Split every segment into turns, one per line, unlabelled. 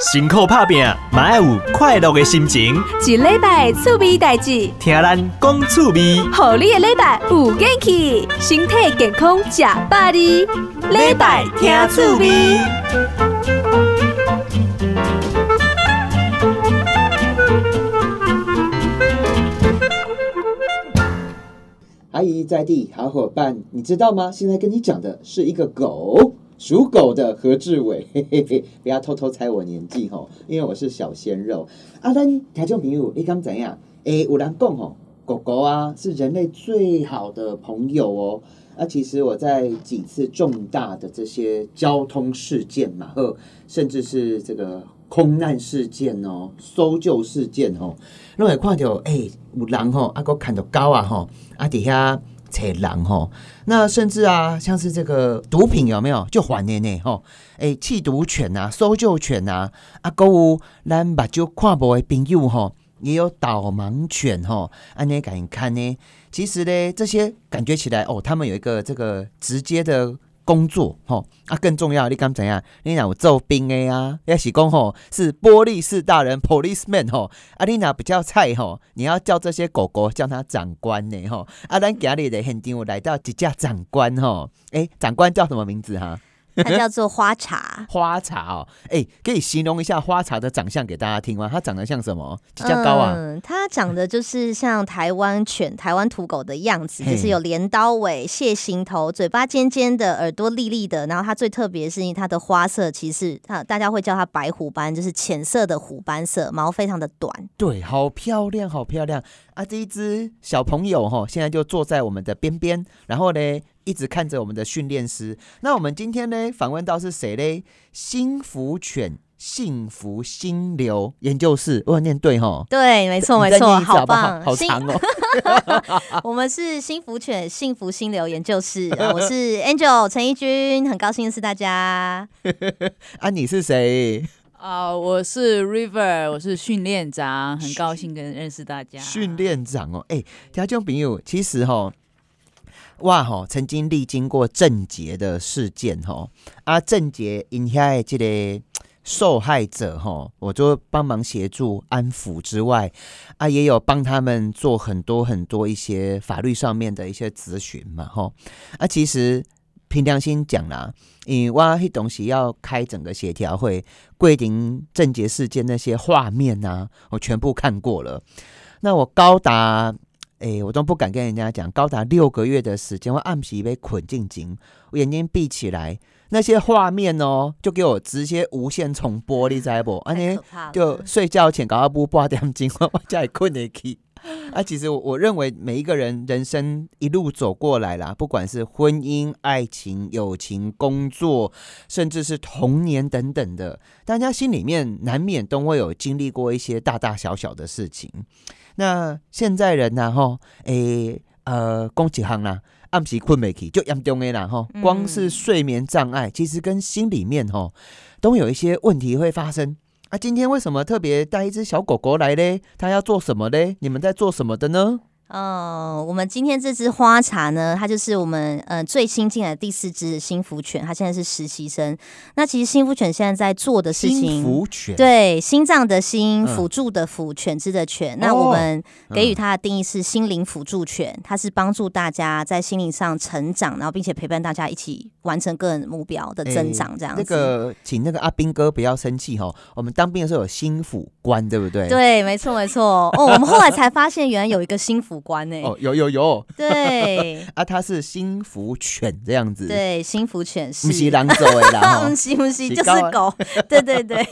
辛苦拍拼，嘛要有快乐的心情。
一礼拜趣味代志，
听咱讲趣味，
好你的礼拜有元气，身体健康吃百里。礼拜听趣味。
阿姨在地好伙伴，你知道吗？现在跟你讲的是一个狗，属狗的何志伟，嘿嘿嘿，不要偷偷猜我年纪吼，因为我是小鲜肉。啊，咱听众朋友，你刚怎样？诶，有人讲吼，狗狗啊是人类最好的朋友哦。啊，其实我在几次重大的这些交通事件嘛，和甚至是这个空难事件哦、搜救事件哦，拢会看到诶、有人吼，啊，个看到狗啊吼，啊底下找人吼，那甚至啊，像是这个毒品有没有就还的呢吼？诶、缉毒犬啊、搜救犬啊，啊，还有咱目睭看不的朋友吼。也有导盲犬吼，安尼敢看呢？其实呢，这些感觉起来哦，他们有一个这个直接的工作吼啊，更重要，你敢怎样？你若有做兵的啊，也是讲吼是玻璃士大人 policeman 吼，啊，你若比较菜吼，你要叫这些狗狗叫他长官呢吼，啊，咱今日的现场有来到一只长官吼，诶、长官叫什么名字哈？
它叫做花茶。
花茶哦，哎、可以形容一下花茶的长相给大家听吗？它长得像什么？比较高啊？
嗯，它长得就是像台湾犬、台湾土狗的样子，就是有镰刀尾、蟹形头，嘴巴尖尖的，耳朵立立的。然后它最特别是因为，它的花色其实它大家会叫它白虎斑，就是浅色的虎斑色，毛非常的短。
对，好漂亮，好漂亮啊！这一只小朋友哈，现在就坐在我们的边边，然后呢，一直看着我们的训练师。那我们今天呢，访问到是谁嘞？新福 犬幸福心流研究室，我有念对哈？
对，没错，没错，
好？
棒，
好长哦。
我们是新福犬幸福心流研究室，呃我是 Angel 陈怡君，很高兴认识大家。
啊，你是谁？
啊、我是 River，我是训练长，很高兴跟认识大家。
训练长哦，哎、听众朋友，其实哈，哇哈，曾经历经过郑捷的事件哈，啊，郑捷因遐的这个受害者哈，我就帮忙协助安抚之外，啊，也有帮他们做很多很多一些法律上面的一些咨询嘛哈，啊，其实凭良心讲啦，因为我迄东西要开整个协调会，桂林政捷事件那些画面啊，我全部看过了。那我高达，诶、我都不敢跟人家讲，高达六个月的时间，我暗皮被捆进井，我眼睛闭起来，那些画面哦，就给我直接无限重播，你知不？安尼
太可怕了
就睡觉前搞到不八点钟，我 才会困得起。啊，其实我我认为每一个人人生一路走过来啦，不管是婚姻、爱情、友情、工作，甚至是童年等等的，大家心里面难免都会有经历过一些大大小小的事情。那现在人呢、啊，哈，诶、呃，讲一行啦，暗时困没起就严重的啦，吼，
嗯
光是睡眠障碍，其实跟心里面吼都有一些问题会发生。啊，今天为什么特别带一只小狗狗来嘞？它要做什么嘞？你们在做什么的呢？
嗯，我们今天这只花茶呢，它就是我们呃最新进来的第四只新福犬，它现在是实习生。那其实新福犬现在在做的事
心
情，
福犬，
对心脏的心，
嗯
辅助的辅，犬只的犬。那
哦
我们给予
嗯
它的定义是心灵辅助犬，它是帮助大家在心灵上成长，然后并且陪伴大家一起完成个人目标的增长，这样子。
那个，请那个阿兵哥不要生气哈。我们当兵的时候有心辅官，对不对？。
对，没错没错。哦，我们后来才发现，原来有一个心辅官呢。
哦，有有有
对
啊，它是心福犬这样子，，
对，心福犬是
不是狼走的啦 哈
不。是不是，就是狗。对对对，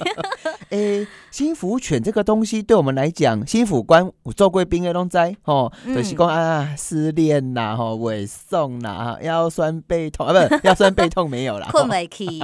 诶、心福犬这个东西对我们来讲，心辅官有做贵宾的拢在吼，
嗯
就是讲啊，失恋啦，吼，委送啦，腰酸背痛啊，不，腰酸背痛没有啦，
困没起。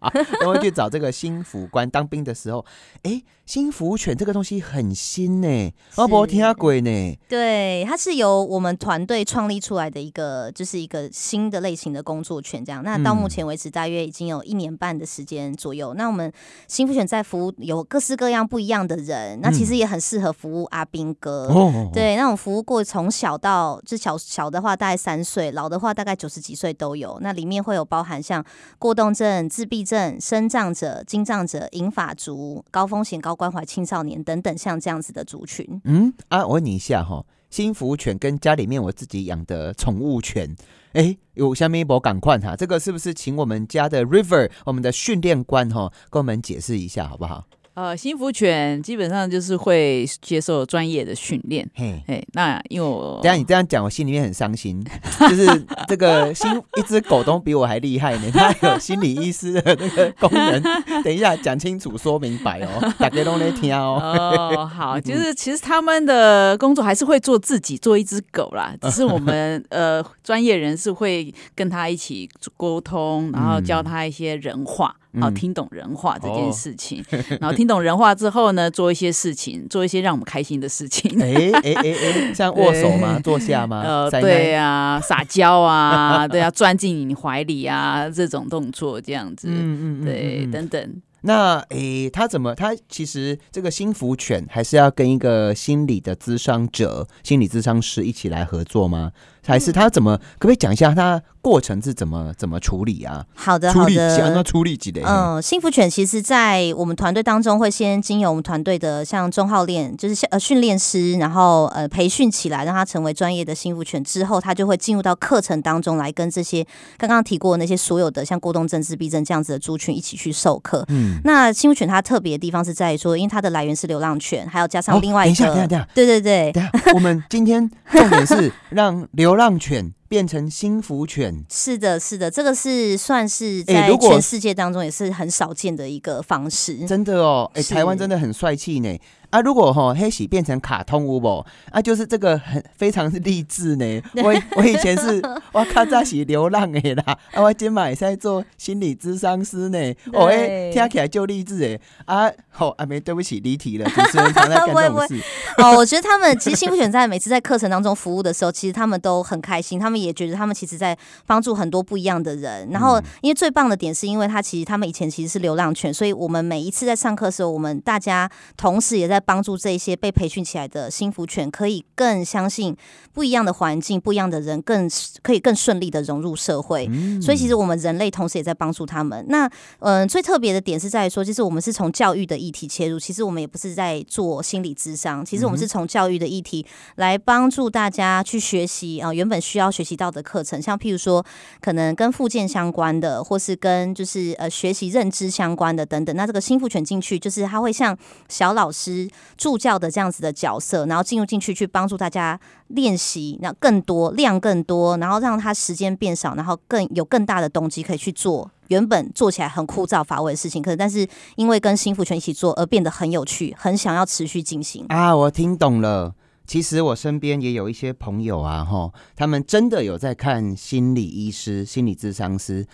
都会去找这个心辅官。当兵的时候，诶、心福犬这个东西很新呢，我没听过呢。
对，它是由我们团队创立出来的一个，就是一个新的类型的工作犬。这样，那到目前为止，大约已经有一年半的时间左右。那我们新福犬在服务有各式各各样不一样的人，那其实也很适合服务阿兵哥。
哦，
对，那种服务过从小到就小小的话大概三岁，老的话大概九十几岁都有。那里面会有包含像过动症、自闭症、生障者、精障者、银发族、高风险高关怀青少年等等，像这样子的族群。
嗯啊，我问你一下哈，新服务犬跟家里面我自己养的宠物犬，哎，有下面一波赶快哈，这个是不是请我们家的 River 我们的训练官哈，跟我们解释一下好不好？
呃，新福犬基本上就是会接受专业的训练。
嘿。
哎，那因为我
等下你这样讲，我心里面很伤心。就是这个心一只狗都比我还厉害呢，它有心理医师的那个功能。等一下讲清楚，说明白哦，大家都来听哦。
哦，好，就是其实他们的工作还是会做自己做一只狗啦，只是我们 呃专业人士会跟他一起沟通，然后教他一些人话。好，听懂人话这件事情，然后听懂人话之后呢，做一些事情，做一些让我们开心的事情。
哎哎哎哎，像握手吗？坐下吗？
呃，对啊，撒娇啊，对啊，钻进你怀里啊，这种动作这样子，嗯嗯，对，等等。
那诶，他怎么？他其实这个心福犬还是要跟一个心理的咨商者、心理咨商师一起来合作吗？还是他怎么？可不可以讲一下他过程是怎么怎么处理啊？
好的，好的。
那处理几类？
嗯，幸福犬其实，在我们团队当中会先经由我们团队的像钟浩练，就是呃训练师，然后呃培训起来，让他成为专业的幸福犬之后，他就会进入到课程当中来跟这些刚刚提过的那些所有的像过动症、自闭症这样子的族群一起去授课。嗯，那幸福犬它特别的地方是在于说，因为它的来源是流浪犬，还有加上另外一个，
等一下，等一下，
对对对，
我们今天重点是让 流。浪犬变成幸福犬，
是的，是的，这个是算是在全世界当中也是很少见的一个方式，
真的哦，哎，台湾真的很帅气呢。啊，如果哈黑喜变成卡通舞不？啊，就是这个很非常励志呢。我我以前是我卡在是流浪的啦，啊，我今晚也在做心理咨商师呢。哦，哎，听起来就励志哎。啊，好，阿梅，对不起，离题了。主持人常在 干这种事。
哦，我觉得他们其实幸福选在每次在课程当中服务的时候，其实他们都很开心，他们也觉得他们其实在帮助很多不一样的人。然后，因为最棒的点是因为他其实他们以前其实是流浪犬，所以我们每一次在上课的时候，我们大家同时也在。帮助这些被培训起来的心福犬，可以更相信不一样的环境、不一样的人，更可以更顺利的融入社会。所以，其实我们人类同时也在帮助他们。那，嗯，最特别的点是在于说，就是我们是从教育的议题切入。其实我们也不是在做心理智商，其实我们是从教育的议题来帮助大家去学习啊，原本需要学习到的课程，像譬如说，可能跟附件相关的，或是跟就是呃学习认知相关的等等。那这个心福犬进去，就是它会像小老师。助教的这样子的角色，然后进入进去去帮助大家练习，那更多量更多，然后让他时间变少，然后更有更大的动机可以去做原本做起来很枯燥乏味的事情，可是但是因为跟新福犬一起做而变得很有趣，很想要持续进行
啊！我听懂了，其实我身边也有一些朋友啊，哈，他们真的有在看心理医师、心理咨商师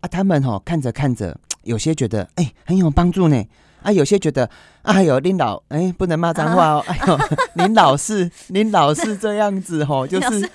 啊，他们哈看着看着，有些觉得哎很有帮助呢。啊，有些觉得，哎呦，林老，哎，不能骂脏话哦，哎呦，林老是，林老是这样子吼，就是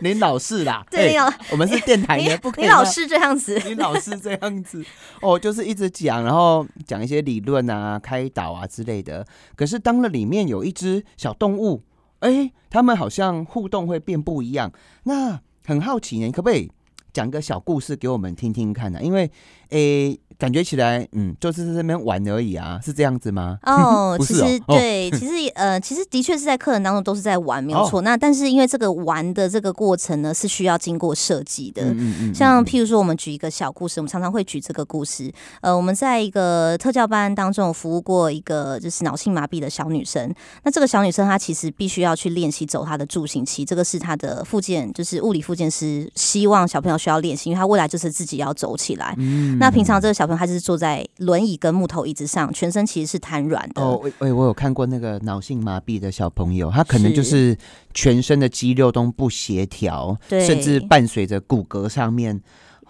林老是啦，
对呀，
我们是电台的，不可以。
林老是这样子，
林老是这样子，哦，就是一直讲，然后讲一些理论啊、开导啊之类的。可是当了里面有一只小动物，哎，他们好像互动会变不一样。那很好奇呢，可不可以讲个小故事给我们听听看呢？因为，诶。感觉起来，嗯，就是在那边玩而已啊，是这样子吗？
哦，其实对，其实呃，其实的确是在客人当中都是在玩，没有错。那但是因为这个玩的这个过程呢，是需要经过设计的。嗯嗯像譬如说，我们举一个小故事，我们常常会举这个故事。呃，我们在一个特教班当中服务过一个就是脑性麻痹的小女生。那这个小女生她其实必须要去练习走她的助行器，这个是她的附件，就是物理附件师希望小朋友需要练习，因为他未来就是自己要走起来。嗯。那平常这个小朋友他是坐在轮椅跟木头椅子上，全身其实是瘫软的。
哦，喂，我有看过那个脑性麻痹的小朋友，他可能就是全身的肌肉都不协调，甚至伴随着骨骼上面。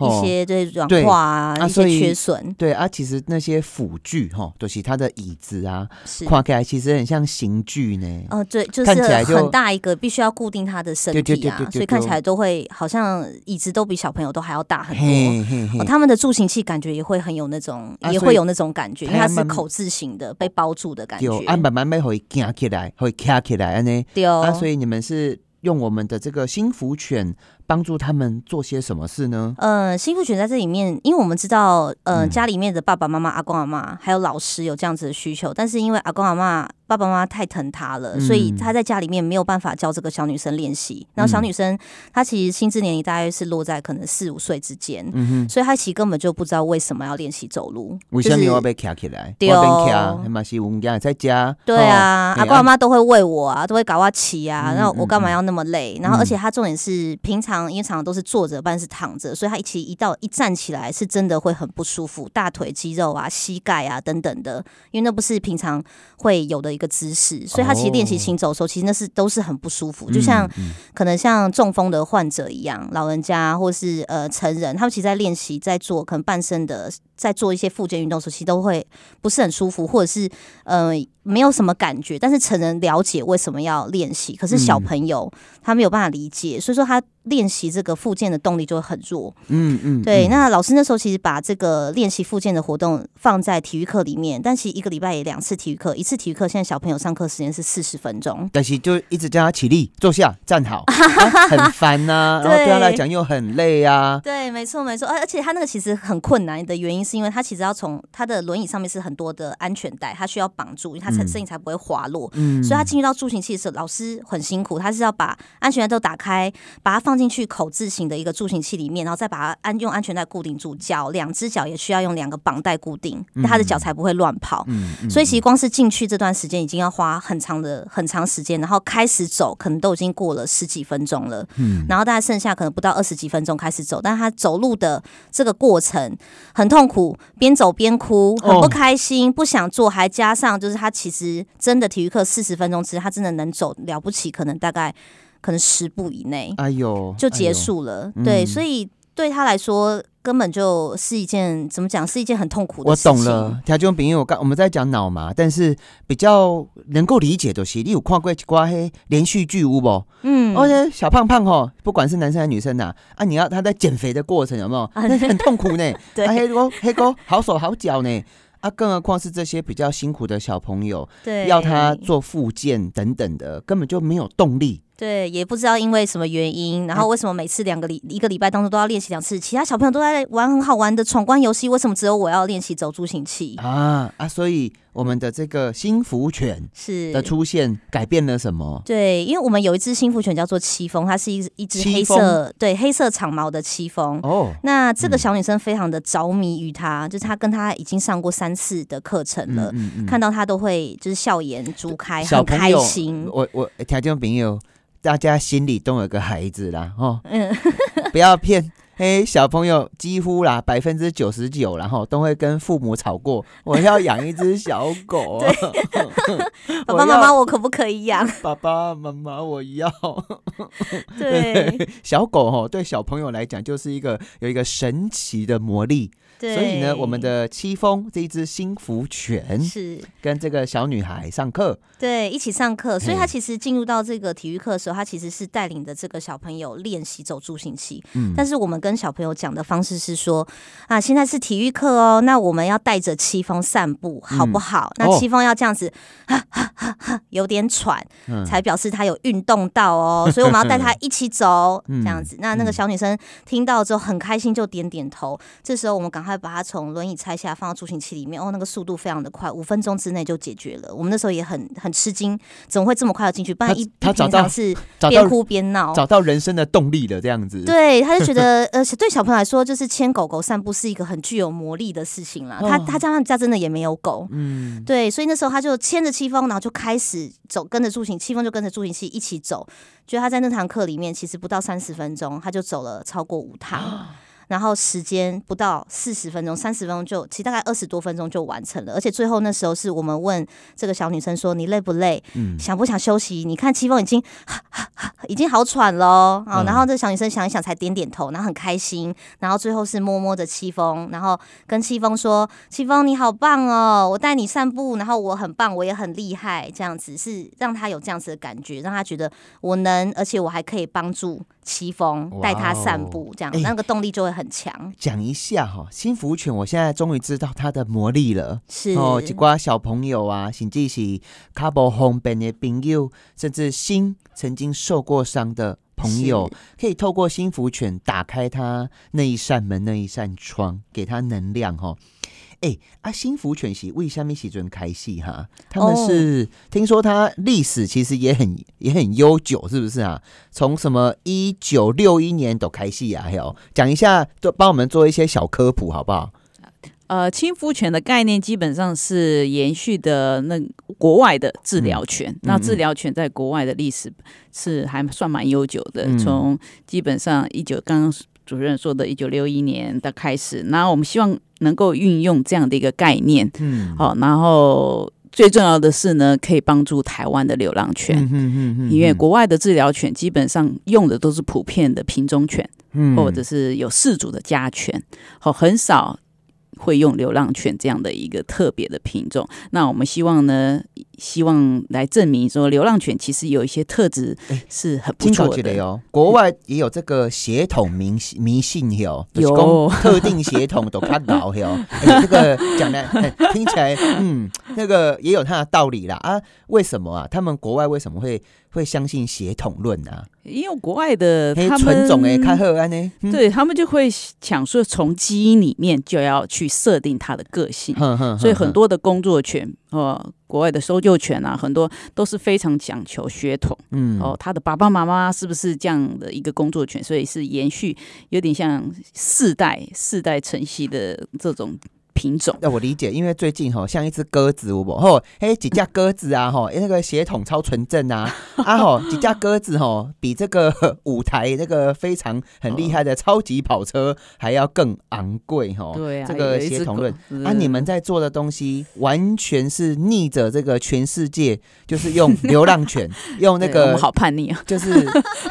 吼
一些这软化啊，一些缺损
对啊，其实那些辅具哈，都、是它的椅子啊，
是。
看起来其实很像刑具呢。
哦，对，就是很大一个，必须要固定他的身体啊，所以看起来都会好像椅子都比小朋友都还要大很多。
嘿嘿嘿
哦，他们的助行器感觉也会很有那种，
啊
也会有那种感觉，因为它是口字形的，被包住的感觉。
慢慢慢会夹起来，会卡起来安呢。
对哦，
啊，所以你们是用我们的这个新福犬帮助他们做些什么事呢？
呃，幸福犬在这里面，因为我们知道，呃，
嗯
家里面的爸爸妈妈、阿公阿妈还有老师有这样子的需求，但是因为阿公阿妈、爸爸妈妈太疼他了，
嗯
所以他在家里面没有办法教这个小女生练习。然后小女生她其实心智年龄大约是落在可能四五岁之间，
嗯，
所以她其实根本就不知道为什么要练习走路。
为什么
就是
我被卡起来？
对
我
哦
被卡，嘛是我们家在家。
对啊，
哦
阿公阿妈都会喂我啊，都会搞我骑啊，
嗯
然后我干嘛
嗯
要那么累？然后
嗯
而且他重点是平常因为常常都是坐着，不然是躺着，所以他一起一到一站起来是真的会很不舒服，大腿肌肉啊、膝盖啊等等的，因为那不是平常会有的一个姿势，所以他其实练习行走的时候，其实那是都是很不舒服，就像
嗯。
可能像中风的患者一样，老人家或是呃成人，他们其实在练习在做可能半身的，在做一些复健运动时候，其实都会不是很舒服，或者是呃没有什么感觉。但是成人了解为什么要练习，可是小
嗯
朋友他没有办法理解，所以说他练习这个复健的动力就会很弱。
嗯嗯，
对，
嗯
那老师那时候其实把这个练习复健的活动放在体育课里面，但其实一个礼拜也两次体育课，一次体育课现在小朋友上课时间是四十分钟。
但是就一直叫他起立、坐下、站好，啊很烦呐、然后对他来讲又很累啊。
对，没错没错，而而且他那个其实很困难的原因，是因为他其实要从他的轮椅上面是很多的安全带，他需要绑住，因为他才
嗯
身体才不会滑落。
嗯
所以他进入到助行器的时候，老师很辛苦，他是要把安全带都打开，把它放进去口字形的一个助行器里面，然后再把它安用安全带固定住脚，两只脚也需要用两个绑带固定，
嗯
他的脚才不会乱跑。
嗯嗯
所以其实光是进去这段时间已经要花很长的很长时间，然后开始走可能都已经过了十几分钟了，
嗯
然后大概剩下可能不到二十几分钟开始走，但他走路的这个过程很痛苦，边走边哭，很
哦
不开心，不想做，还加上就是他其实真的体育课四十分钟其实，他真的能走了不起，可能大概可能十步以内
哎呦
就结。束了，
嗯
对，所以对他来说。根本就是一件怎么讲，是一件很痛苦的事情。
我懂了，条件比因为我刚我们在讲脑嘛，但是比较能够理解的是，你有看过一挂黑连续剧有不？
嗯，
而且小胖胖吼，不管是男生还是女生呐、啊，你要他在减肥的过程有没有？
啊
那很痛苦呢。
对
啊，黑哥黑哥好手好脚呢。啊，更何况是这些比较辛苦的小朋友，
对，
要他做复健等等的，根本就没有动力。
对，也不知道因为什么原因，然后为什么每次两个礼一个礼拜当中都要练习两次，其他小朋友都在玩很好玩的闯关游戏，为什么只有我要练习走助行器？
啊啊！所以我们的这个新福犬
是
的出现改变了什么？
对，因为我们有一只新福犬叫做七风，它是一一只黑色对黑色长毛的七风。
哦，
那这个
嗯
小女生非常的着迷于它，就是她跟她已经上过三次的课程了，
嗯嗯
看到她都会就是笑颜逐开，很开心。
我我条件朋友，大家心里都有个孩子啦，哦，
嗯，
不要骗。嘿，小朋友几乎啦，百分之九十九，然后都会跟父母吵过，我要养一只小狗。
爸爸妈妈，我可不可以养？
爸爸妈妈，我要。
对
小狗哦，对小朋友来讲就是一个有一个神奇的魔力。
对，
所以呢，我们的七风这一只新福犬
是。
跟这个小女孩上课，
对，一起上课，所以
嘿
他其实进入到这个体育课的时候，他其实是带领着这个小朋友练习走助行器。
嗯，
但是我们跟小朋友讲的方式是说，啊，现在是体育课哦，那我们要带着七风散步，好不好？那
哦
七风要这样子，哈哈哈哈，有点喘，
嗯
才表示他有运动到哦，所以我们要带他一起走，
嗯
这样子。那那个小女生听到之后很开心，就点点头。这时候我们赶快把他从轮椅拆下，放到助行器里面。哦，那个速度非常的快，五分钟之内就解决了。我们那时候也很很吃惊，怎么会这么快就进去？不然一一
他找到
是边哭边闹。
找到人生的动力了，这样子。，
对，他就觉得，呃，对小朋友来说，就是牵狗狗散步是一个很具有魔力的事情啦。他
哦
他家他们家真的也没有狗，
嗯，
对，所以那时候他就牵着戚风，然后就开始走，跟着助行，七风就跟着助行器一起走。觉得他在那堂课里面，其实不到三十分钟，他就走了超过五趟。然后时间不到四十分钟，三十分钟就其实大概二十多分钟就完成了，而且最后那时候是我们问这个小女生说你累不累，
嗯。
想不想休息？你看戚风已经 已经好喘喽，啊、
嗯。
然后这小女生想一想才点点头，然后很开心，然后最后是摸摸着戚风，然后跟戚风说：“戚风你好棒哦，我带你散步，然后我很棒，我也很厉害，这样子是让他有这样子的感觉，让他觉得我能，而且我还可以帮助戚风带他散步，这样、
哎
那个动力就会很强。
讲一下哈，新福犬，我现在终于知道它的魔力了。
是
哦，一瓜小朋友啊，甚至是卡无方便的朋友，甚至心曾经受过伤的朋友，可以透过新福犬打开他那一扇门、那一扇窗，给他能量哈。哎、啊，新福犬是为虾米时阵开戏哈？他们是、听说它历史其实也很也很悠久，是不是啊？从什么一九六一年都开戏啊？还有讲一下，都帮我们做一些小科普好不好？
呃，亲肤犬的概念基本上是延续的那国外的治疗犬。那治疗犬在国外的历史是还算蛮悠久的，
嗯
从基本上一九刚刚主任说的一九六一年的开始。然后我们希望能够运用这样的一个概念，
嗯，
好、然后最重要的是呢，可以帮助台湾的流浪犬。
嗯嗯嗯
因为国外的治疗犬基本上用的都是普遍的品种犬，
嗯
或者是有饲主的家犬，好，很少会用流浪犬这样的一个特别的品种。那我们希望呢，希望来证明说，流浪犬其实有一些特质
哎
是很不
听
错的。
起来哦，国外也有这个血统迷信迷信哟，就是
有
讲特定血统都看到哟。哎，这个讲的哎听起来，嗯，那个也有它的道理啦啊。为什么啊？他们国外为什么会会相信血统论啊？
因为国外的
纯种诶，开
们。
赫安呢？嗯，
对他们就会想说，从基因里面就要去设定他的个性，所以很多的工作犬，呃，国外的搜救犬啊，很多都是非常讲求血统。
嗯
哦，他的爸爸妈妈是不是这样的一个工作犬？所以是延续，有点像世代世代承袭的这种品种。
那我理解，因为最近吼像一只鸽子，有无吼，嘿几架鸽子啊吼，那个血统超纯正啊啊吼，几架鸽子吼比这个 舞台那个非常很厉害的超级跑车还要更昂贵吼。
对啊，
这个血统论
狗
啊，你们在做的东西完全是逆着这个全世界，就是用 流浪犬，用那个
我们好叛逆啊！
就是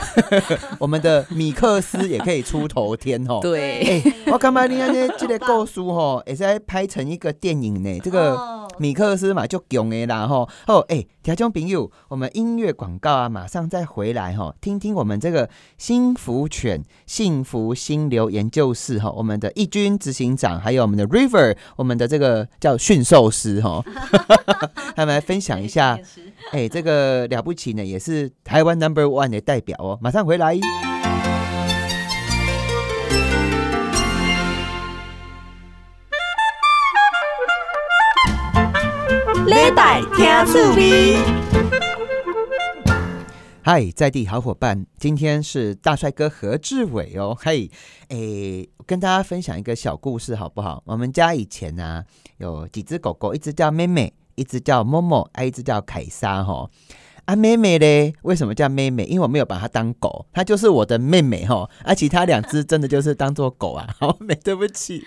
我们的米克斯也可以出头天哦。
对，
哎、我感觉你安尼这个故事吼，也是在拍成一个电影呢。这个
哦
米克斯嘛就囧的啦吼。哦，哎、听众朋友，我们音乐广告啊，马上再回来哈，听听我们这个幸福犬幸福心流研究室哈，我们的义军执行长，还有我们的 River，我们的这个叫驯兽师哈，他们来分享一下。哎、这个了不起呢，也是台湾 Number One 的代表哦。马上回来。
在听趣味，
嗨，在地好伙伴，今天是大帅哥何志伟哦。嘿，诶，跟大家分享一个小故事好不好？我们家以前呢、有几只狗狗，一只叫妹妹，一只叫默默，还一只叫凯莎哈。啊，妹妹嘞，为什么叫妹妹？因为我没有把她当狗，她就是我的妹妹哈。啊，其他两只真的就是当做狗啊。好美，对不起，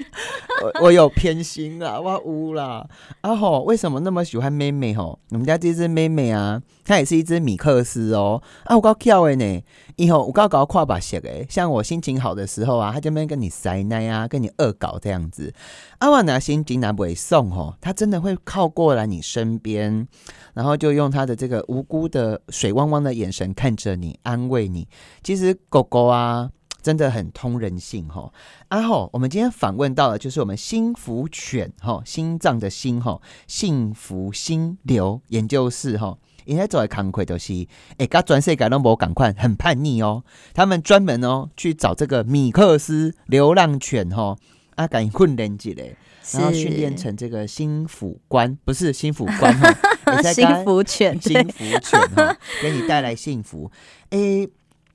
我有偏心啊，我污啦。啊吼，为什么那么喜欢妹妹吼？我们家这只妹妹啊，它也是一只米克斯哦。啊，我够巧的呢，以后我够搞跨把血诶。像我心情好的时候啊，它就边跟你塞奶啊，跟你恶搞这样子。啊，我拿心情拿不会送吼，它真的会靠过来你身边，然后就用它的这个无辜的水汪汪的眼神看着你，安慰你。其实狗狗啊。真的很通人性哈，啊吼，我们今天访问到的就是我们心福犬哈，心脏的心哈，幸福心流研究室哈，因为做的工课就是，哎，甲全世界都无赶快，很叛逆哦。他们专门哦去找这个米克斯流浪犬哈，啊，赶紧训练起来，然后训练成这个心腹官，不是心腹官哈，
幸
跟
福犬，
幸福犬哈，给你带来幸福。诶、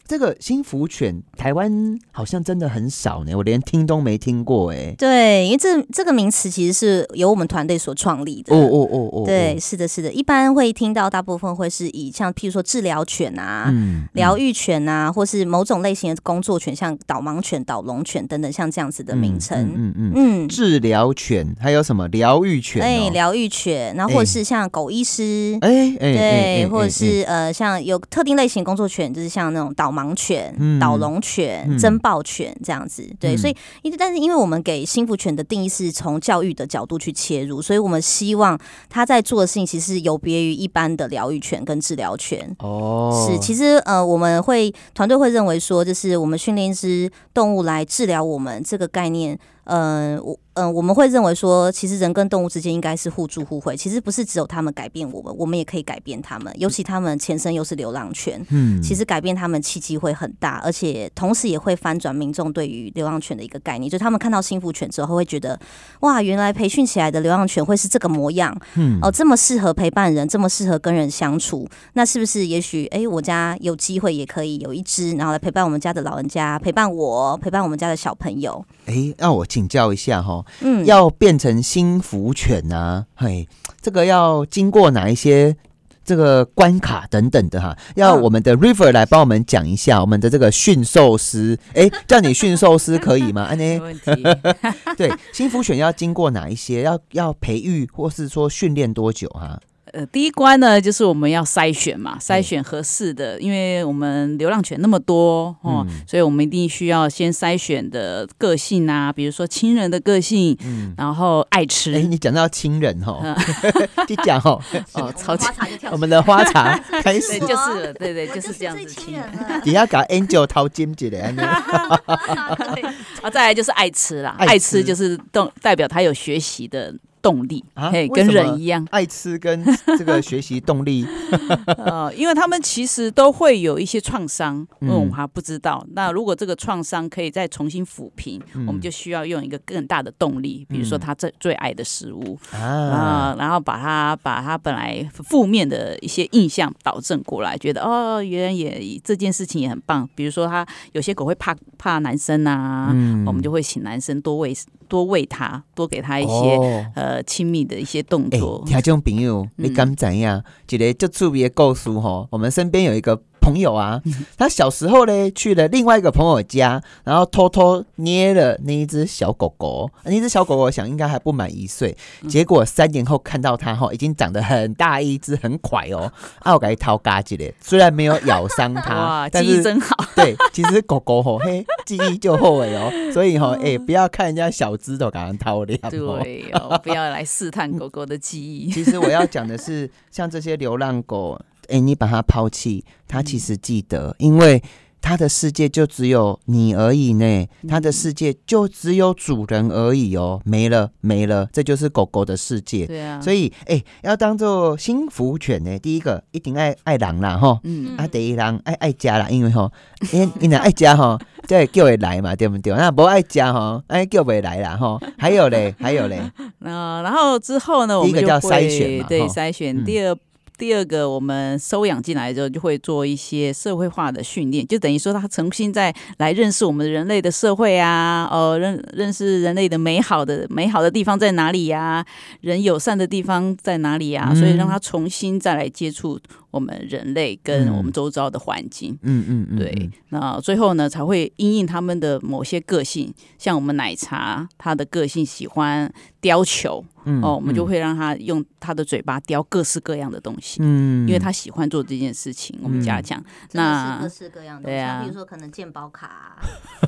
这个新福犬，台湾好像真的很少呢，我连听都没听过哎。
对，因为这这个名词其实是由我们团队所创立的。
哦哦哦哦，
对，是的，是的，一般会听到大部分会是以像譬如说治疗犬啊、
嗯
疗愈犬啊，或是某种类型的工作犬，像导盲犬、导龙犬等等，像这样子的名称。
嗯嗯嗯，
嗯，
治疗犬还有什么疗愈犬、哦？
哎，疗愈犬，然后或者是像狗医师。
哎哎
对，或者是呃，像有特定类型工作犬，就是像那种导盲犬、
嗯
导龙犬、
嗯
侦报犬这样子。对，
嗯
所以因为但是因为我们给幸福犬的定义是从教育的角度去切入，所以我们希望他在做的事情其实有别于一般的疗愈犬跟治疗犬。
哦，
是，其实呃，我们会团队会认为说，就是我们训练一只动物来治疗我们这个概念，呃，我嗯、我们会认为说，其实人跟动物之间应该是互助互惠，其实不是只有他们改变我们，我们也可以改变他们，尤其他们前身又是流浪犬。
嗯
其实改变他们契机会很大，而且同时也会翻转民众对于流浪犬的一个概念，就是他们看到幸福犬之后，会觉得哇，原来培训起来的流浪犬会是这个模样，
嗯
哦，这么适合陪伴人，这么适合跟人相处，那是不是也许哎，我家有机会也可以有一只，然后来陪伴我们家的老人家，陪伴我，陪伴我们家的小朋友。
哎，那我请教一下哈，
嗯，
要变成新福犬啊，嘿，这个要经过哪一些？这个关卡等等的哈，要
嗯
我们的 River 来帮我们讲一下我们的这个驯兽师，哎，叫你驯兽师可以吗？安
没
呢？
问题。
对，新福犬要经过哪一些？要要培育或是说训练多久哈？
呃，第一关呢，就是我们要筛选嘛，筛选合适的，因为我们流浪犬那么多哦，
嗯
所以我们一定需要先筛选的个性啊，比如说亲人的个性，
嗯，
然后爱吃，
哎，你讲到亲人哈，
嗯
就讲哦，
哦，超级
我们的花茶 开，始
就是了对对，就是这样子亲人。
了。
底下搞 Angel 掏金姐的，
啊，再来就是爱吃啦，
爱吃
爱吃就是动代表他有学习的动力，
啊？
嘿，跟人一样，
爱吃跟这个学习动力，
呃，因为他们其实都会有一些创伤，因为我们
嗯
还不知道。那如果这个创伤可以再重新抚平，我们就需要用一个更大的动力，比如说
嗯。
他最最爱的食物。啊、
啊，
然后把他把他本来负面的一些印象导正过来，觉得哦，原来也这件事情也很棒。比如说他有些狗会怕怕男生啊，
嗯。
我们就会请男生多喂多喂他，多给他一些、
哦。
呃呃亲密的一些动
哎、
作。
听众朋友，你敢怎样？一个就趣味的故事吼，我们身边有一个朋友啊，他小时候呢去了另外一个朋友家，然后偷偷捏了那一只小狗狗，那只小狗狗我想应该还不满一岁，结果三年后看到它哈，已经长得很大一只，很快哦，啊，我给它掏嘎叽嘞，虽然没有咬伤它
哇，，
但是
记忆真好。
对，其实狗狗吼嘿记忆就后悔哦，所以吼哎、不要看人家小只都，给它掏两哦。
对哦，不要来试探狗狗的记忆。
其实我要讲的是，像这些流浪狗，哎、你把它抛弃，它其实记得，因为它的世界就只有你而已呢，它的世界就只有主人而已哦，没了没了，这就是狗狗的世界。
对啊，
所以，哎、要当做幸福犬呢，第一个一定爱爱狼啦，吼。
嗯，
啊，第一狼爱爱家啦，因为吼，因为因为爱家吼，才会叫会来嘛，对不对？那不爱家吼，哎叫不来啦吼。还有嘞，还有嘞，
那然后之后呢，我
第一个
们就会
叫筛选嘛
对筛选。
嗯
第二第二个，我们收养进来之后，就会做一些社会化的训练，就等于说他重新再来认识我们人类的社会啊，哦，认认识人类的美好的美好的地方在哪里呀、人友善的地方在哪里呀、
嗯。
所以让他重新再来接触我们人类跟
嗯。
我们周遭的环境。
嗯嗯嗯，
对
嗯，
那最后呢，才会因应他们的某些个性，像我们奶茶，他的个性喜欢雕球，
嗯
哦，我们就
嗯。
会让他用他的嘴巴雕各式各样的东西，
嗯。
因为他喜欢做这件事情。我们家讲，那
各式各样的，
对啊。
像比如说可能健保卡、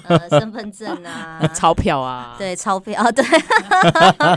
呃身份证啊，
钞票啊，
对钞票啊，对。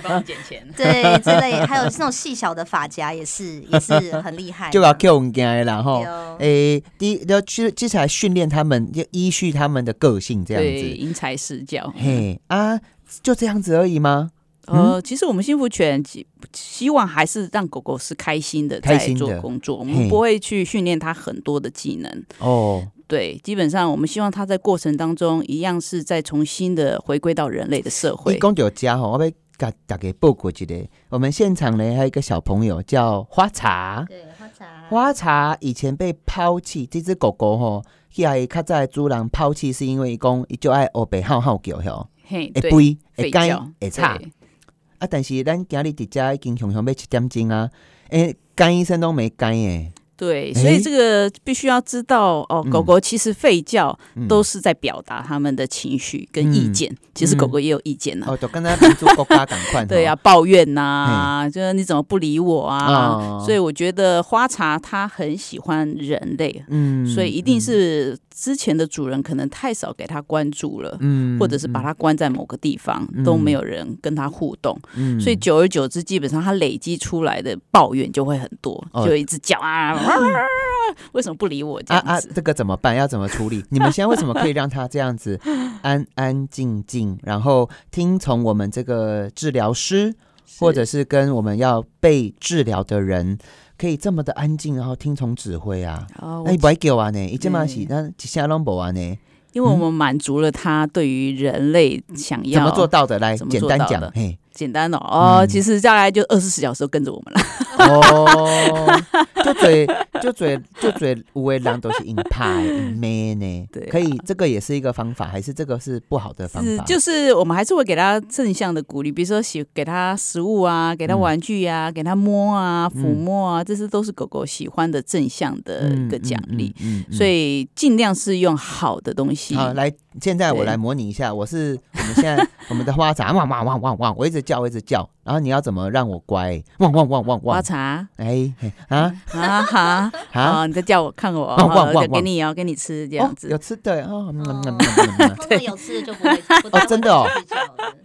帮你捡钱。
对之类，还有那种细小的发夹也是也是很厉害的，
就把 Q 物件的啦吼
对。哦
诶，第一要去接下来训练他们，要依序他们的个性这样，子。
因材施教。
嘿啊，就这样子而已吗？
呃，其实我们幸福犬希希望还是让狗狗是开心的在做工作，我们不会去训练它很多的技能。
哦，
对，基本上我们希望它在过程当中一样是再重新的回归到人类的社
一
会。
共就家吼，我要给大家报过一个。我们现场呢还有一个小朋友叫花茶，
对花茶
以前被抛弃，这只狗狗吼遐较早的主人抛弃是因为伊讲伊就爱学白好好叫吼，会吠会
叫
会吵。啊，但是咱今日伫遮已经熊熊要七点钟啊，诶，干医生都没干诶，
对，所以这个必须要知道哦，
嗯。
狗狗其实吠叫
嗯。
都是在表达他们的情绪跟意见。其实狗狗也有意见呢、
哦，就跟他民族国家赶快，
对呀、抱怨呐、就是你怎么不理我啊？
哦。
所以我觉得花茶它很喜欢人类，
嗯
所以一定是之前的主人可能太少给他关注了。
嗯
或者是把它关在某个地方，
嗯
都没有人跟他互动，
嗯
所以久而久之，基本上他累积出来的抱怨就会很多，
哦
就一直叫啊，为什么不理我这
啊啊？这个怎么办？要怎么处理？你们现在为什么可以让他这样子安安静静，然后听从我们这个治疗师，或者是跟我们要被治疗的人，可以这么的安静，然后听从指挥啊？
哦
哎，不爱叫啊呢，一这么是
对
那一下拢不啊呢？
因为我们满足了他对于人类想要
怎么做到的？来，简单讲嘿，
简单哦，哦，
嗯
其实大概就二十四小时都跟着我们了。
哦，就嘴就嘴就嘴，有的人都是硬派硬咩呢？
对啊
可以，这个也是一个方法，还是这个是不好的方法？
是就是我们还是会给他正向的鼓励，比如说喜给他食物啊，给他
嗯
玩具啊，给他摸啊、抚
嗯
摸啊，这些都是狗狗喜欢的正向的一个奖励。所以尽量是用好的东西。
好，来，现在我来模拟一下，我是我们现在我们的花展，汪汪汪汪汪，我一直叫，我一直叫，然后你要怎么让我乖？汪汪汪汪
花
汪，
茶。
哎嘿啊？
啊哈，
啊？
啊，你在叫我看我，
汪汪
哦
汪。
就给你哦，给你吃这样
哦，
子
有。吃的哦，嗯嗯嗯嗯嗯嗯。
通常有吃的就不会不
哦真的哦？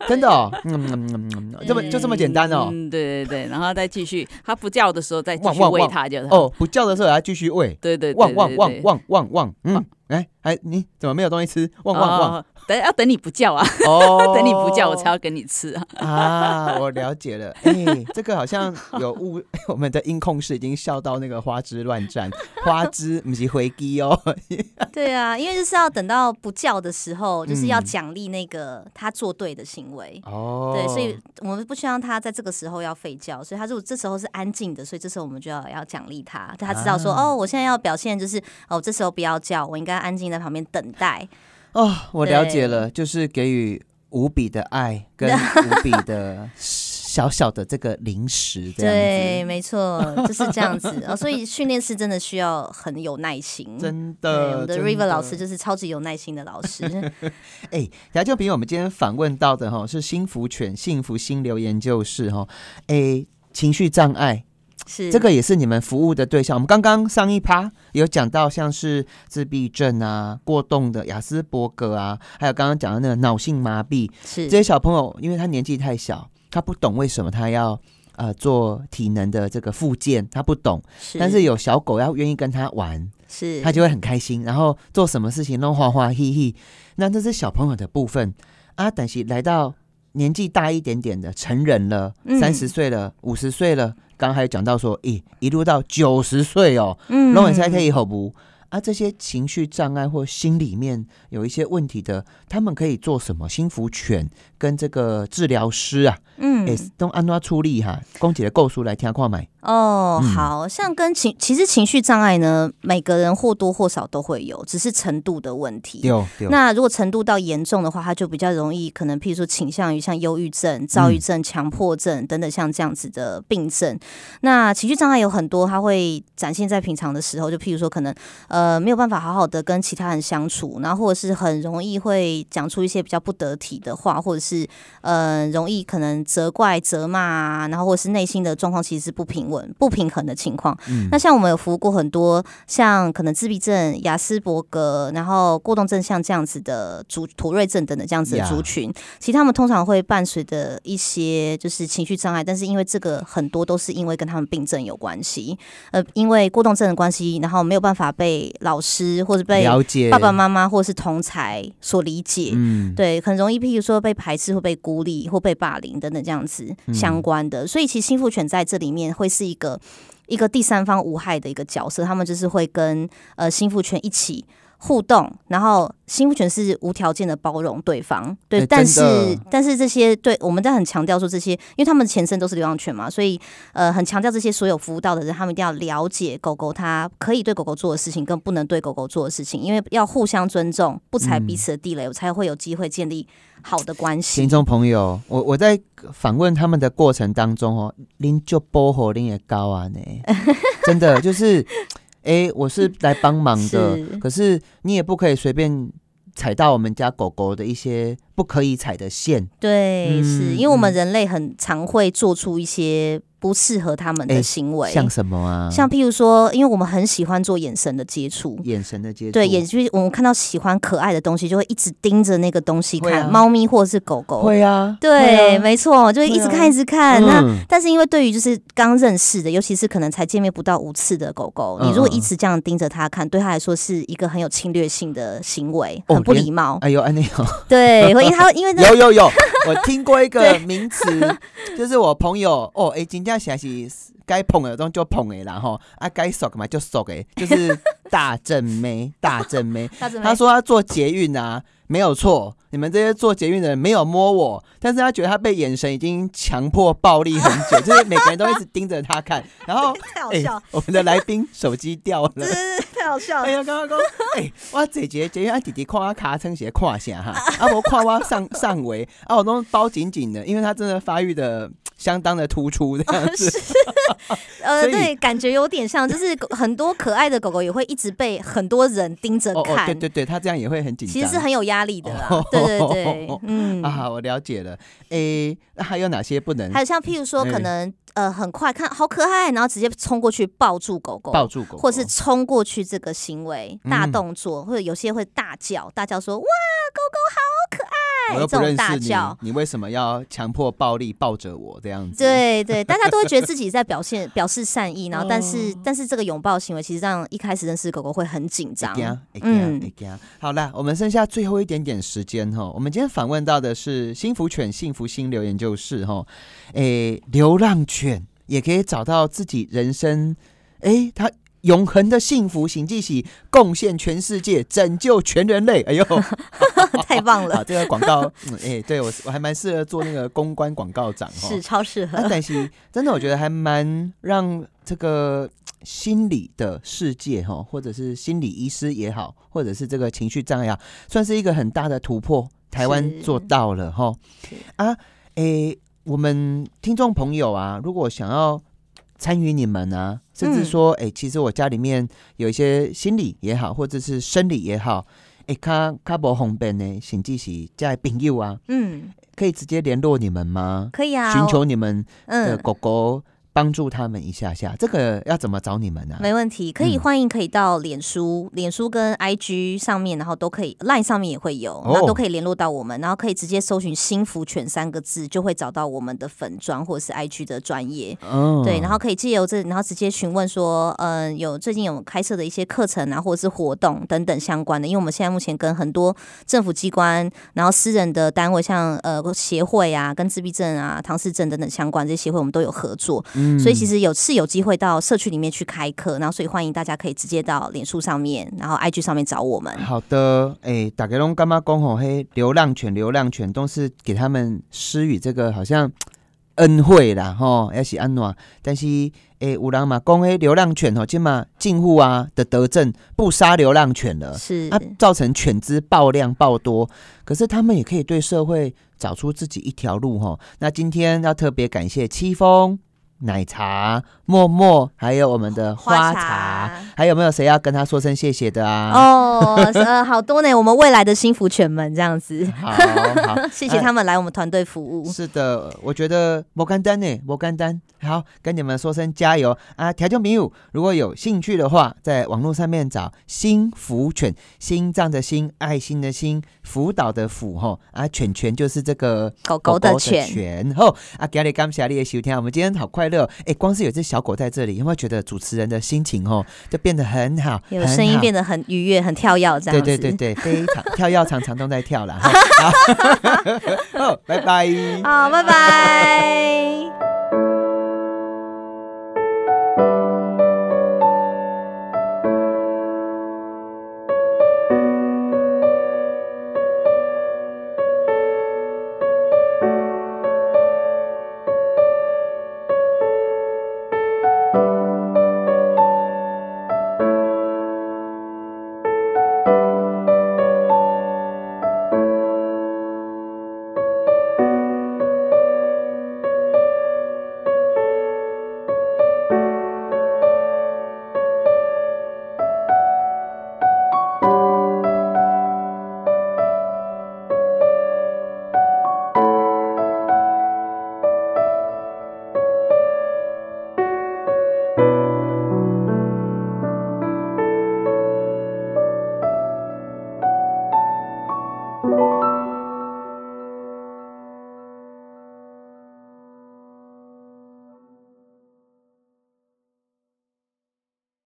真的哦，嗯嗯嗯这么就这么简单哦。
嗯，对对对，然后再继续，它不叫的时候再继续
汪汪汪。
喂它就好。
哦，不叫的时候还要继续喂，
对对对，
汪汪汪汪汪汪，嗯，哎哎，你怎么没有东西吃？汪汪汪，
哦，等要等你不叫啊，
哦，
等你不叫我才要给你吃啊。
啊，我了解了。哎、这个好像有误，我们的音控室已经笑到那个花枝乱颤，花枝不是回击哦。
对啊，因为就是要等到不叫的时候，就是要
嗯
奖励那个他做对的行为。
哦
对，所以我们不希望他在这个时候要吠叫，所以他如果这时候是安静的，所以这时候我们就要要奖励他，让他知道说，
啊
哦，我现在要表现就是，哦，这时候不要叫，我应该安静在旁边等待。
哦，我了解了，就是给予无比的爱跟 无比的小小的这个零食，
对，没错，就是这样子。哦，所以训练师真的需要很有耐心。
真
的，我
的，
们的 River 老师就是超级有耐心的老师。
哎，欸，就比我们今天访问到的哈是幸福犬幸福心流研究室哈，哎，情绪障碍
是
这个也是你们服务的对象。我们刚刚上一趴有讲到，像是自闭症啊、过动的雅斯伯格啊，还有刚刚讲的那个脑性麻痹，
是
这些小朋友，因为他年纪太小，他不懂为什么他要呃做体能的这个复健，他不懂。
是，
但是有小狗要愿意跟他玩，
是
他就会很开心，然后做什么事情都欢欢喜喜。那这是小朋友的部分啊，但是来到年纪大一点点的成人了，
嗯
三十岁了，五十岁了，刚刚还有讲到说，咦，一路到九十岁哦，
嗯
龙尾才可以好不？啊，这些情绪障碍或心里面有一些问题的，他们可以做什么？心福犬跟这个治疗师啊，
嗯
诶、都安怎处理哈？公姐的构书来听看买。
哦，
嗯
好像跟情其实情绪障碍呢，每个人或多或少都会有，只是程度的问题。
对对，
那如果程度到严重的话，他就比较容易，可能譬如说倾向于像忧郁症、躁
嗯
郁症、强迫症等等像这样子的病症。那情绪障碍有很多，它会展现在平常的时候，就譬如说可能呃没有办法好好的跟其他人相处，然后或者是很容易会讲出一些比较不得体的话，或者是呃容易可能责怪、责骂啊，然后或者是内心的状况其实是不平稳、不平衡的情况。
嗯
那像我们有服务过很多像可能自闭症、雅斯伯格，然后过动症像这样子的族妥瑞症等等这样子的族群其实他们通常会伴随着一些就是情绪障碍，但是因为这个很多都是因为跟他们病症有关系，呃，因为过动症的关系，然后没有办法被老师或者被
了解
爸爸妈妈或是同才所理解。
嗯，
对，很容易，譬如说被排斥或被孤立或被霸凌等等这样子
嗯。
相关的，所以其实心腹犬在这里面会是一个一个第三方无害的一个角色，他们就是会跟呃心腹犬一起互动，然后幸福犬是无条件的包容对方，对，
哎
但是但是这些对我们在很强调说这些，因为他们前身都是流浪犬嘛，所以呃很强调这些所有服务到的人，他们一定要了解狗狗它可以对狗狗做的事情，跟不能对狗狗做的事情，因为要互相尊重，不踩彼此的地雷，才会有机会建立好的关系。
听。众朋友，我我在访问他们的过程当中哦，您就波火您也高啊呢，真的就是，哎、我是来帮忙的，可是你也不可以随便踩到我们家狗狗的一些不可以踩的线。
对，
嗯
是因为我们
嗯
人类很常会做出一些不适合他们
哎
的行为，
像什么啊？
像譬如说，因为我们很喜欢做眼神的接触。
眼神的接触，
对，眼就是我们看到喜欢可爱的东西，就会一直盯着那个东西看，猫咪或者是狗狗。
会啊，
对，
啊
没错，就会一直看，一直看。那
嗯
但是因为对于就是刚认识的，尤其是可能才见面不到五次的狗狗，
嗯
你如果
嗯
一直这样盯着它看，对它来说是一个很有侵略性的行为，
哦
很不礼貌。
哎呦，安内有
对，会
有有有，我听过一个名词，就是我朋友哦，哎、真正是是该捧的东就捧的然后，啊该熟的嘛就熟的，就是 大正妹，大正妹。他说他做捷运啊，没有错，你们这些做捷运的人没有摸我，但是他觉得他被眼神已经强迫暴力很久，就是每个人都一直盯着他看，然后哎、
太好笑，
我们的来宾手机掉了。
太好笑了
哎。呀，刚刚讲，哎、我坐一个捷运，啊弟弟看我卡撑鞋看下哈，啊无看我上上围，啊我都包紧紧的，因为他真的发育的相当的突出这样子。
呃，对，感觉有点像，就是很多可爱的狗狗也会一直被很多人盯着
哦哦，
看，
对对对，它这样也会很紧张。
其实是很有压力的啦。
哦
对对 对，嗯。
啊，我了解了。诶、那还有哪些不能
还有像譬如说，
哎
可能呃很快看好可爱，然后直接冲过去抱住狗狗，
抱住狗狗，
或是冲过去这个行为大
嗯
动作，或者有些会大叫，大叫说哇
我又不认识你为什么要强迫暴力抱着我这样子？，
对对，大家都会觉得自己在表现表示善意，然后但是、
哦
但是这个拥抱行为其实让一开始认识狗狗会很紧张嗯。
好啦，我们剩下最后一点点时间哈，我们今天访问到的是幸福犬幸福心留研究室哈，诶，流浪犬也可以找到自己人生，诶，它。永恒的幸福行迹喜，贡献全世界，拯救全人类。哎呦，
太棒
好，
了，
这个广告，嗯，哎、对我我还蛮适合做那个公关广告长哦。
是超适合
啊，。但是真的，我觉得还蛮让这个心理的世界哈，或者是心理医师也好，或者是这个情绪障碍啊，算是一个很大的突破。台湾做到了哈
是
啊，诶、我们听众朋友啊，如果想要参与你们啊，甚至
嗯
说，诶、其实我家里面有一些心理也好，或者是生理也好，诶、卡卡博红本呢，请记起在朋友啊，
嗯，
可以直接联络你们吗？
可以啊，
寻求你们的
嗯。
狗狗，帮助他们一下下。这个要怎么找你们呢、
没问题，可以
嗯
欢迎可以到脸书、脸书跟 IG 上面，然后都可以，Line 上面也会有，
哦
那都可以联络到我们，然后可以直接搜寻“幸福犬”三个字，就会找到我们的粉砖或者是 IG 的专业。
哦
对，然后可以借由这，然后直接询问说，嗯、有最近有开设的一些课程啊，或者是活动等等相关的。因为我们现在目前跟很多政府机关，然后私人的单位，像呃协会啊、跟自闭症啊、唐氏症等等相关这些协会，我们都有合作。
嗯
所以其实有是有机会到社区里面去开课，然后所以欢迎大家可以直接到脸书上面，然后 IG 上面找我们。
好的，哎、大家拢干嘛讲吼？嘿，流浪犬，流浪犬都是给他们施予这个好像恩惠啦，吼，也是安暖？但是，哎、有人嘛讲，嘿，流浪犬吼，今嘛近户啊的德政不杀流浪犬了，
是
啊，造成犬只爆量爆多，可是他们也可以对社会找出自己一条路吼。那今天要特别感谢戚风、奶茶、默默，还有我们的花茶，还有没有谁要跟他说声谢谢的啊？
哦，呃，好多呢，我们未来的幸福犬们这样子，
好好，
谢谢他们来我们团队服务。
是的，我觉得摩干丹呢，摩干丹，好，跟你们说声加油。啊！条件朋友，如果有兴趣的话，在网络上面找心福犬，心脏的心，爱心的心，辅导的辅吼。啊，犬犬就是这个
狗狗的犬。
犬吼。啊，今日感谢你的收听，我们今天好快乐，哎，光是有只小狗在这里，有没有觉得主持人的心情哦就变得很好，
有声音变
得
得很愉悦、很跳跃，这样子。
对对对对，非常跳跃，常常都在跳了。好 拜拜。
好，拜拜。